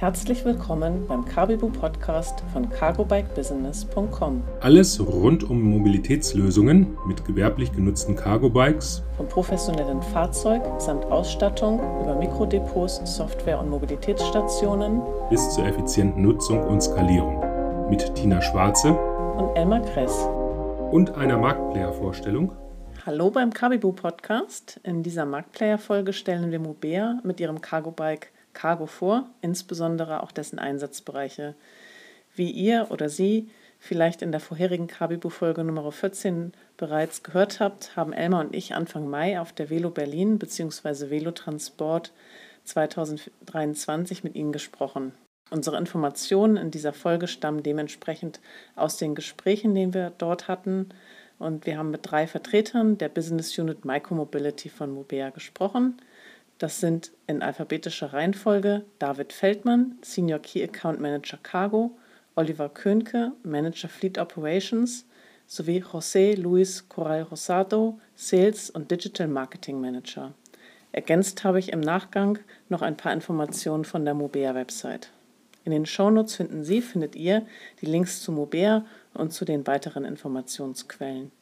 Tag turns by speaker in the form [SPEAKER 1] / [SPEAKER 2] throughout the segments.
[SPEAKER 1] Herzlich willkommen beim Carbibu Podcast von cargobikebusiness.com.
[SPEAKER 2] Alles rund um Mobilitätslösungen mit gewerblich genutzten Cargo-Bikes.
[SPEAKER 1] Vom professionellen Fahrzeug samt Ausstattung über Mikrodepots, Software und Mobilitätsstationen
[SPEAKER 2] bis zur effizienten Nutzung und Skalierung. Mit Tina Schwarze
[SPEAKER 1] und Elmar Kress.
[SPEAKER 2] Und einer Marktplayer-Vorstellung.
[SPEAKER 1] Hallo beim Carbibu Podcast. In dieser Marktplayer-Folge stellen wir Mobea mit ihrem Cargo-Bike Cargo vor, insbesondere auch dessen Einsatzbereiche. Wie ihr oder Sie vielleicht in der vorherigen Kabibu-Folge Nummer 14 bereits gehört habt, haben Elmar und ich Anfang Mai auf der Velo Berlin bzw. Velotransport 2023 mit Ihnen gesprochen. Unsere Informationen in dieser Folge stammen dementsprechend aus den Gesprächen, die wir dort hatten. Und wir haben mit drei Vertretern der Business Unit Micromobility von Mobea gesprochen. Das sind in alphabetischer Reihenfolge David Feldmann, Senior Key Account Manager Cargo, Oliver Könke, Manager Fleet Operations, sowie José Luis Corral Rosado, Sales und Digital Marketing Manager. Ergänzt habe ich im Nachgang noch ein paar Informationen von der Mobea-Website. In den Shownotes finden Sie, findet ihr die Links zu Mobea und zu den weiteren Informationsquellen.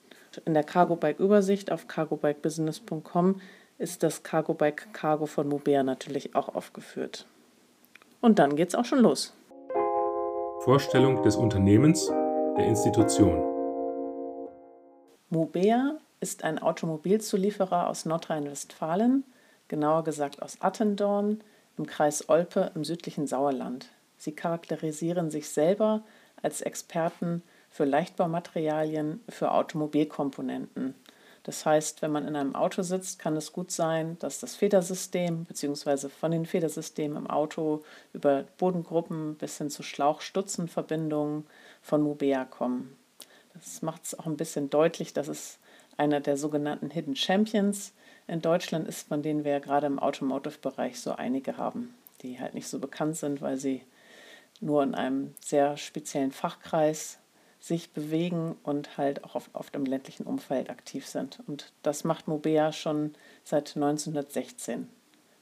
[SPEAKER 1] In der Cargo Bike Übersicht auf cargobikebusiness.com ist das Cargo Bike Cargo von Mobea natürlich auch aufgeführt. Und dann geht's auch schon los.
[SPEAKER 2] Vorstellung des Unternehmens, der Institution.
[SPEAKER 1] Mobea ist ein Automobilzulieferer aus Nordrhein-Westfalen, genauer gesagt aus Attendorn im Kreis Olpe im südlichen Sauerland. Sie charakterisieren sich selber als Experten für Leichtbaumaterialien für Automobilkomponenten das heißt, wenn man in einem Auto sitzt, kann es gut sein, dass das Federsystem bzw. von den Federsystemen im Auto über Bodengruppen bis hin zu Schlauchstutzenverbindungen von Mubea kommen. Das macht es auch ein bisschen deutlich, dass es einer der sogenannten Hidden Champions in Deutschland ist, von denen wir ja gerade im Automotive-Bereich so einige haben, die halt nicht so bekannt sind, weil sie nur in einem sehr speziellen Fachkreis sich bewegen und halt auch oft, oft im ländlichen Umfeld aktiv sind. Und das macht Mobea schon seit 1916.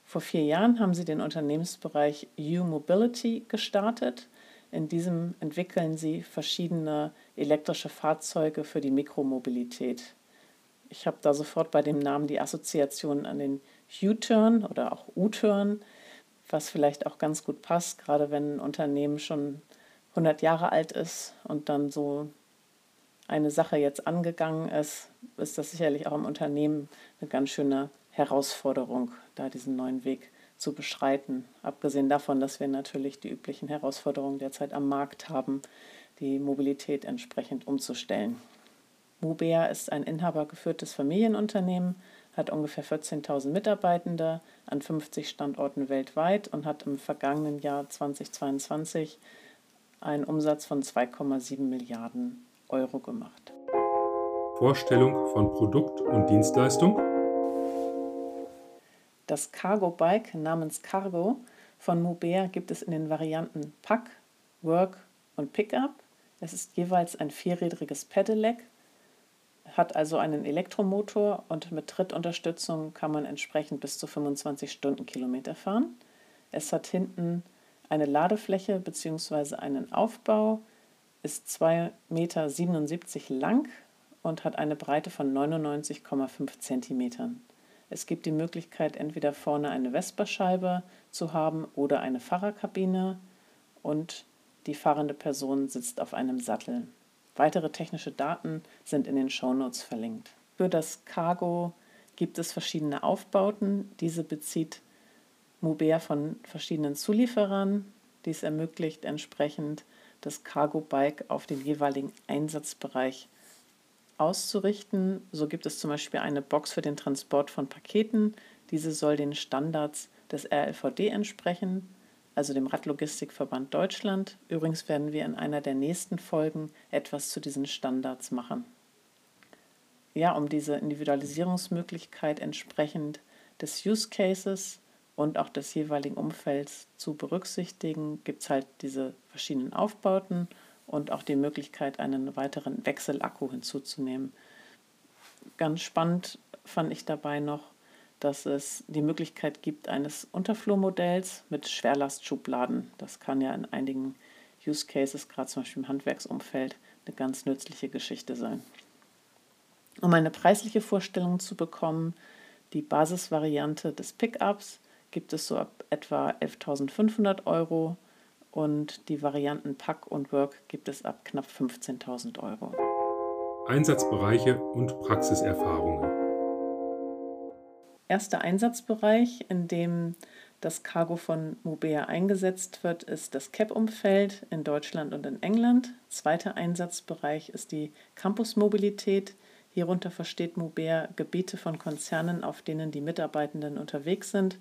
[SPEAKER 1] Vor vier Jahren haben sie den Unternehmensbereich U-Mobility gestartet. In diesem entwickeln sie verschiedene elektrische Fahrzeuge für die Mikromobilität. Ich habe da sofort bei dem Namen die Assoziation an den U-Turn oder auch U-Turn, was vielleicht auch ganz gut passt, gerade wenn ein Unternehmen schon 100 Jahre alt ist und dann so eine Sache jetzt angegangen ist, ist das sicherlich auch im Unternehmen eine ganz schöne Herausforderung, da diesen neuen Weg zu beschreiten. Abgesehen davon, dass wir natürlich die üblichen Herausforderungen derzeit am Markt haben, die Mobilität entsprechend umzustellen. Mubea ist ein inhabergeführtes Familienunternehmen, hat ungefähr 14.000 Mitarbeitende an 50 Standorten weltweit und hat im vergangenen Jahr 2022 einen Umsatz von 2,7 Milliarden Euro gemacht.
[SPEAKER 2] Vorstellung von Produkt und Dienstleistung.
[SPEAKER 1] Das Cargo Bike namens Cargo von Mubea gibt es in den Varianten Pack, Work und Pickup. Es ist jeweils ein vierrädriges Pedelec, hat also einen Elektromotor und mit Trittunterstützung kann man entsprechend bis zu 25 Stundenkilometer fahren. Es hat hinten eine Ladefläche bzw. einen Aufbau ist 2,77 Meter lang und hat eine Breite von 99,5 cm. Es gibt die Möglichkeit, entweder vorne eine Vesperscheibe zu haben oder eine Fahrerkabine und die fahrende Person sitzt auf einem Sattel. Weitere technische Daten sind in den Shownotes verlinkt. Für das Cargo gibt es verschiedene Aufbauten. Diese bezieht Mubea von verschiedenen Zulieferern. Dies ermöglicht entsprechend das Cargo Bike auf den jeweiligen Einsatzbereich auszurichten. So gibt es zum Beispiel eine Box für den Transport von Paketen. Diese soll den Standards des RLVD entsprechen, also dem Radlogistikverband Deutschland. Übrigens werden wir in einer der nächsten Folgen etwas zu diesen Standards machen. Ja, um diese Individualisierungsmöglichkeit entsprechend des Use Cases und auch des jeweiligen Umfelds zu berücksichtigen, gibt es halt diese verschiedenen Aufbauten und auch die Möglichkeit, einen weiteren Wechselakku hinzuzunehmen. Ganz spannend fand ich dabei noch, dass es die Möglichkeit gibt eines Unterflurmodells mit Schwerlastschubladen. Das kann ja in einigen Use Cases, gerade zum Beispiel im Handwerksumfeld, eine ganz nützliche Geschichte sein. Um eine preisliche Vorstellung zu bekommen, die Basisvariante des Pickups gibt es so ab etwa 11.500 Euro und die Varianten Pack und Work gibt es ab knapp 15.000 Euro.
[SPEAKER 2] Einsatzbereiche und Praxiserfahrungen.
[SPEAKER 1] Erster Einsatzbereich, in dem das Cargo von Mobea eingesetzt wird, ist das CAP-Umfeld in Deutschland und in England. Zweiter Einsatzbereich ist die Campusmobilität. Hierunter versteht Mobea Gebiete von Konzernen, auf denen die Mitarbeitenden unterwegs sind.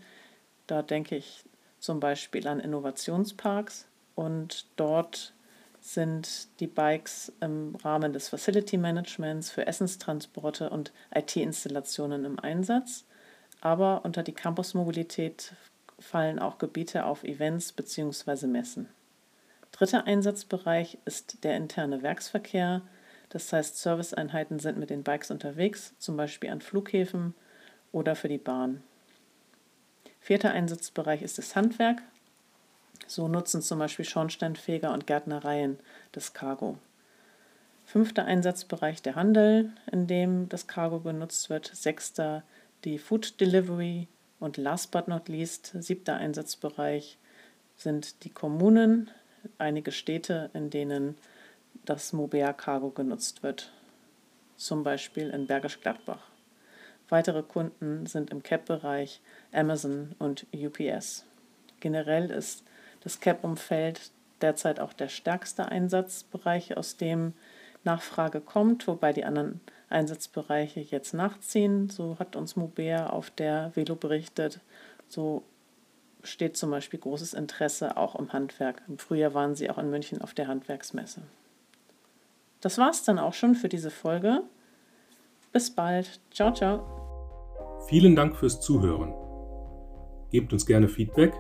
[SPEAKER 1] Da denke ich zum Beispiel an Innovationsparks und dort sind die Bikes im Rahmen des Facility Managements für Essenstransporte und IT-Installationen im Einsatz. Aber unter die Campusmobilität fallen auch Gebiete auf Events bzw. Messen. Dritter Einsatzbereich ist der interne Werksverkehr. Das heißt, Serviceeinheiten sind mit den Bikes unterwegs, zum Beispiel an Flughäfen oder für die Bahn. Vierter Einsatzbereich ist das Handwerk. So nutzen zum Beispiel Schornsteinfeger und Gärtnereien das Cargo. Fünfter Einsatzbereich der Handel, in dem das Cargo genutzt wird. Sechster die Food Delivery und last but not least, siebter Einsatzbereich sind die Kommunen, einige Städte, in denen das Mobea Cargo genutzt wird, zum Beispiel in Bergisch Gladbach. Weitere Kunden sind im CAP-Bereich Amazon und UPS. Generell ist das CAP-Umfeld derzeit auch der stärkste Einsatzbereich, aus dem Nachfrage kommt, wobei die anderen Einsatzbereiche jetzt nachziehen. So hat uns Mubea auf der Velo berichtet. So steht zum Beispiel großes Interesse auch im Handwerk. Im Frühjahr waren sie auch in München auf der Handwerksmesse. Das war's dann auch schon für diese Folge. Bis bald. Ciao, ciao.
[SPEAKER 2] Vielen Dank fürs Zuhören. Gebt uns gerne Feedback.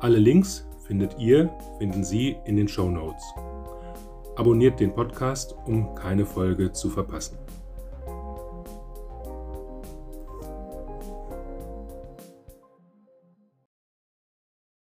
[SPEAKER 2] Alle Links findet ihr, finden Sie in den Show Notes. Abonniert den Podcast, um keine Folge zu verpassen.